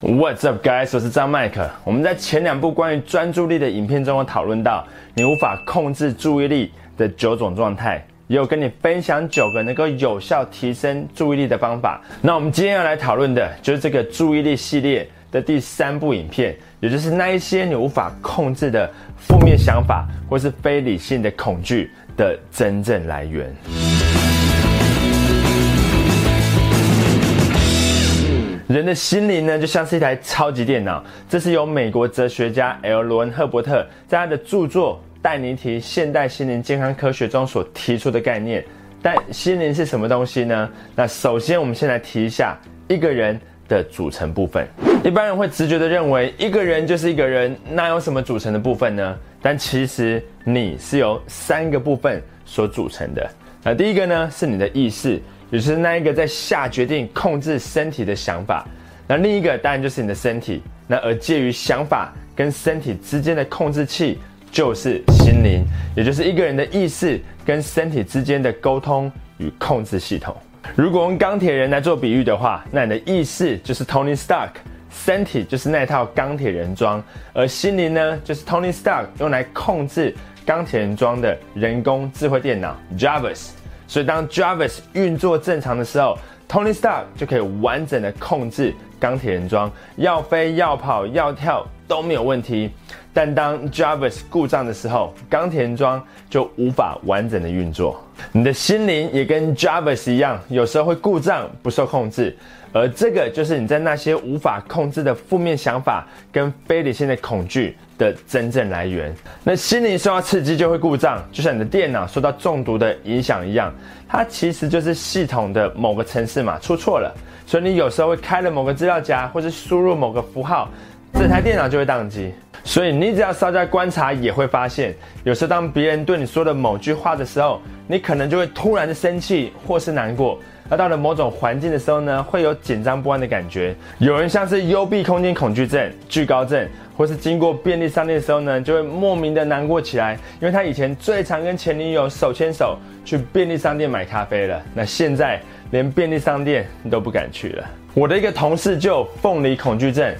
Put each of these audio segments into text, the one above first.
What's up, guys？我是张麦克。我们在前两部关于专注力的影片中有讨论到，你无法控制注意力的九种状态，也有跟你分享九个能够有效提升注意力的方法。那我们今天要来讨论的就是这个注意力系列的第三部影片，也就是那一些你无法控制的负面想法或是非理性的恐惧的真正来源。人的心灵呢，就像是一台超级电脑。这是由美国哲学家 L. 罗恩·赫伯特在他的著作《带你提现代心灵健康科学》中所提出的概念。但心灵是什么东西呢？那首先，我们先来提一下一个人的组成部分。一般人会直觉的认为，一个人就是一个人，那有什么组成的部分呢？但其实你是由三个部分所组成的。那第一个呢，是你的意识。也就是那一个在下决定控制身体的想法，那另一个当然就是你的身体，那而介于想法跟身体之间的控制器就是心灵，也就是一个人的意识跟身体之间的沟通与控制系统。如果用钢铁人来做比喻的话，那你的意识就是 Tony Stark，身体就是那套钢铁人装，而心灵呢，就是 Tony Stark 用来控制钢铁人装的人工智慧电脑 Jarvis。所以，当 Jarvis 运作正常的时候，Tony Stark 就可以完整的控制钢铁人装，要飞、要跑、要跳都没有问题。但当 Jarvis 故障的时候，钢铁人装就无法完整的运作。你的心灵也跟 Jarvis 一样，有时候会故障、不受控制。而这个就是你在那些无法控制的负面想法跟非理性的恐惧。的真正来源，那心灵受到刺激就会故障，就像你的电脑受到中毒的影响一样，它其实就是系统的某个程式码出错了，所以你有时候会开了某个资料夹，或是输入某个符号，整台电脑就会宕机。所以你只要稍加观察，也会发现，有时当别人对你说的某句话的时候，你可能就会突然的生气或是难过。而到了某种环境的时候呢，会有紧张不安的感觉。有人像是幽闭空间恐惧症、惧高症，或是经过便利商店的时候呢，就会莫名的难过起来，因为他以前最常跟前女友手牵手去便利商店买咖啡了，那现在连便利商店都不敢去了。我的一个同事就有凤梨恐惧症，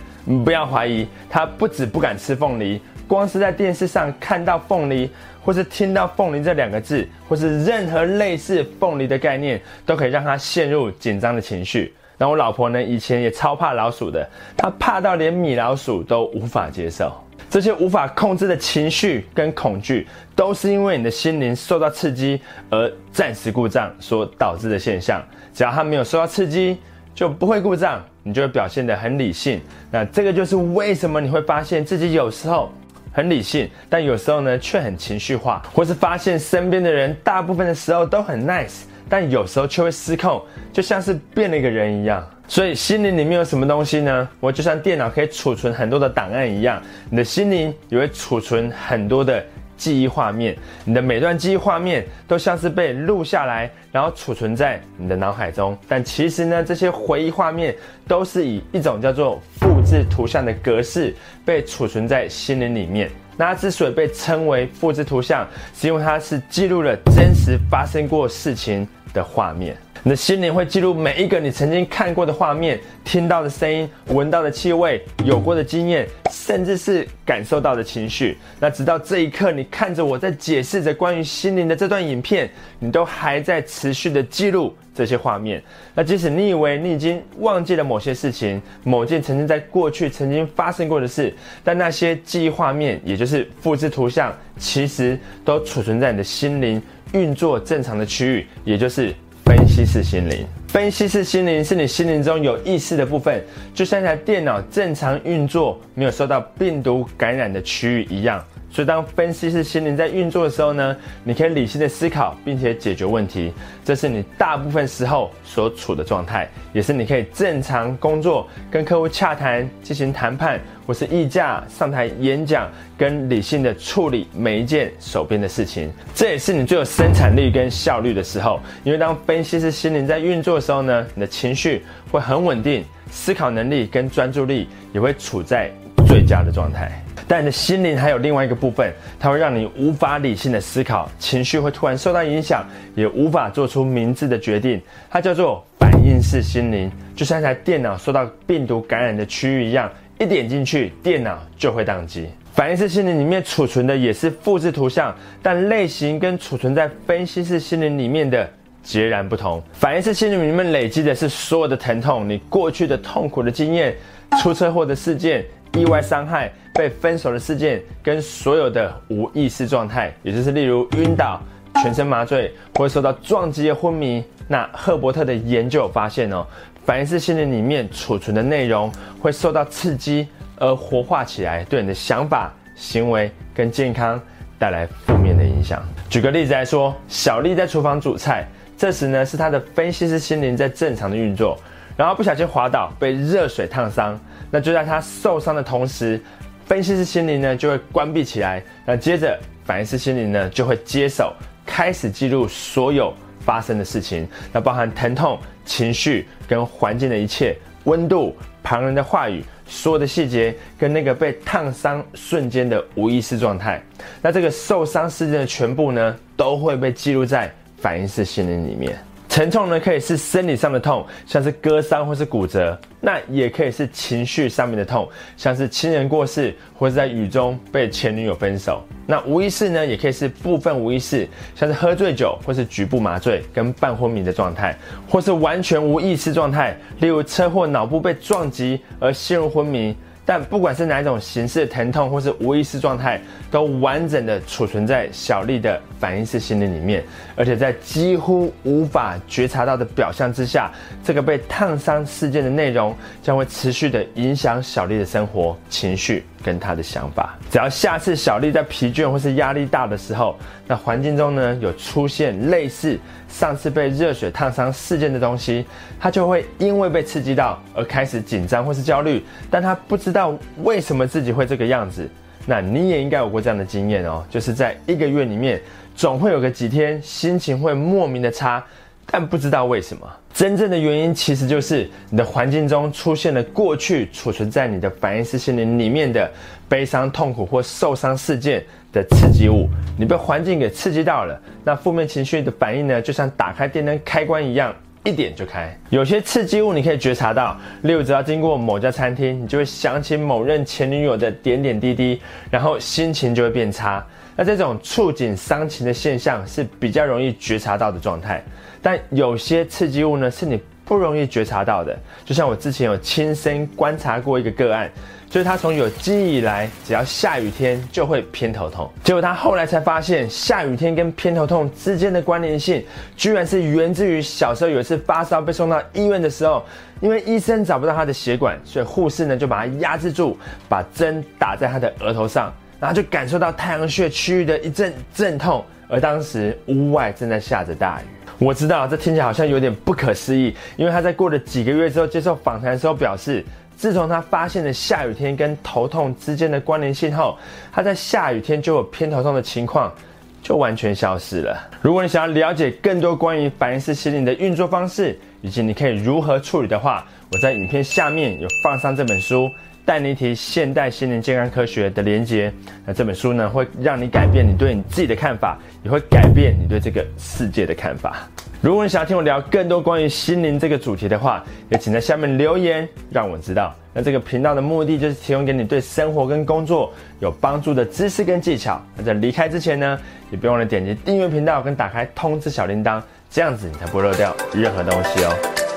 不要怀疑，他不止不敢吃凤梨。光是在电视上看到凤梨，或是听到凤梨这两个字，或是任何类似凤梨的概念，都可以让他陷入紧张的情绪。那我老婆呢，以前也超怕老鼠的，她怕到连米老鼠都无法接受。这些无法控制的情绪跟恐惧，都是因为你的心灵受到刺激而暂时故障所导致的现象。只要它没有受到刺激，就不会故障，你就会表现得很理性。那这个就是为什么你会发现自己有时候。很理性，但有时候呢却很情绪化，或是发现身边的人大部分的时候都很 nice，但有时候却会失控，就像是变了一个人一样。所以心灵里面有什么东西呢？我就像电脑可以储存很多的档案一样，你的心灵也会储存很多的。记忆画面，你的每段记忆画面都像是被录下来，然后储存在你的脑海中。但其实呢，这些回忆画面都是以一种叫做复制图像的格式被储存在心灵里面。那它之所以被称为复制图像，是因为它是记录了真实发生过事情的画面。你的心灵会记录每一个你曾经看过的画面、听到的声音、闻到的气味、有过的经验，甚至是感受到的情绪。那直到这一刻，你看着我在解释着关于心灵的这段影片，你都还在持续的记录这些画面。那即使你以为你已经忘记了某些事情、某件曾经在过去曾经发生过的事，但那些记忆画面，也就是复制图像，其实都储存在你的心灵运作正常的区域，也就是。分析式心灵，分析式心灵是你心灵中有意识的部分，就像一台电脑正常运作、没有受到病毒感染的区域一样。所以，当分析师心灵在运作的时候呢，你可以理性的思考，并且解决问题。这是你大部分时候所处的状态，也是你可以正常工作、跟客户洽谈、进行谈判，或是议价、上台演讲，跟理性的处理每一件手边的事情。这也是你最有生产力跟效率的时候。因为当分析师心灵在运作的时候呢，你的情绪会很稳定，思考能力跟专注力也会处在。最佳的状态。但你的心灵还有另外一个部分，它会让你无法理性的思考，情绪会突然受到影响，也无法做出明智的决定。它叫做反应式心灵，就像一台电脑受到病毒感染的区域一样，一点进去，电脑就会宕机。反应式心灵里面储存的也是复制图像，但类型跟储存在分析式心灵里面的截然不同。反应式心灵里面累积的是所有的疼痛，你过去的痛苦的经验、出车祸的事件。意外伤害、被分手的事件，跟所有的无意识状态，也就是例如晕倒、全身麻醉，或受到撞击而昏迷。那赫伯特的研究发现哦，反应式心灵里面储存的内容会受到刺激而活化起来，对你的想法、行为跟健康带来负面的影响。举个例子来说，小丽在厨房煮菜，这时呢是她的分析式心灵在正常的运作。然后不小心滑倒，被热水烫伤。那就在他受伤的同时，分析师心灵呢就会关闭起来。那接着反应式心灵呢就会接手，开始记录所有发生的事情。那包含疼痛、情绪跟环境的一切、温度、旁人的话语、所有的细节跟那个被烫伤瞬间的无意识状态。那这个受伤事件的全部呢都会被记录在反应式心灵里面。疼痛呢，可以是生理上的痛，像是割伤或是骨折；那也可以是情绪上面的痛，像是亲人过世或是在雨中被前女友分手。那无意识呢，也可以是部分无意识，像是喝醉酒或是局部麻醉跟半昏迷的状态，或是完全无意识状态，例如车祸脑部被撞击而陷入昏迷。但不管是哪一种形式的疼痛，或是无意识状态，都完整的储存在小丽的反应式心理里面，而且在几乎无法觉察到的表象之下，这个被烫伤事件的内容将会持续的影响小丽的生活、情绪跟她的想法。只要下次小丽在疲倦或是压力大的时候，那环境中呢有出现类似上次被热水烫伤事件的东西，她就会因为被刺激到而开始紧张或是焦虑，但她不知道。道为什么自己会这个样子？那你也应该有过这样的经验哦，就是在一个月里面，总会有个几天心情会莫名的差，但不知道为什么。真正的原因其实就是你的环境中出现了过去储存在你的反应式心灵里面的悲伤、痛苦或受伤事件的刺激物，你被环境给刺激到了，那负面情绪的反应呢，就像打开电灯开关一样。一点就开，有些刺激物你可以觉察到，例如只要经过某家餐厅，你就会想起某任前女友的点点滴滴，然后心情就会变差。那这种触景伤情的现象是比较容易觉察到的状态，但有些刺激物呢是你不容易觉察到的，就像我之前有亲身观察过一个个案。就是他从有记忆以来，只要下雨天就会偏头痛。结果他后来才发现，下雨天跟偏头痛之间的关联性，居然是源自于小时候有一次发烧被送到医院的时候，因为医生找不到他的血管，所以护士呢就把他压制住，把针打在他的额头上，然后就感受到太阳穴区域的一阵阵痛。而当时屋外正在下着大雨。我知道这听起来好像有点不可思议，因为他在过了几个月之后接受访谈的时候表示。自从他发现了下雨天跟头痛之间的关联性后，他在下雨天就有偏头痛的情况就完全消失了。如果你想要了解更多关于反应式心理的运作方式，以及你可以如何处理的话，我在影片下面有放上这本书《带你提现代心灵健康科学》的连接。那这本书呢，会让你改变你对你自己的看法，也会改变你对这个世界的看法。如果你想要听我聊更多关于心灵这个主题的话，也请在下面留言让我知道。那这个频道的目的就是提供给你对生活跟工作有帮助的知识跟技巧。那在离开之前呢，也别忘了点击订阅频道跟打开通知小铃铛，这样子你才不会漏掉任何东西哦。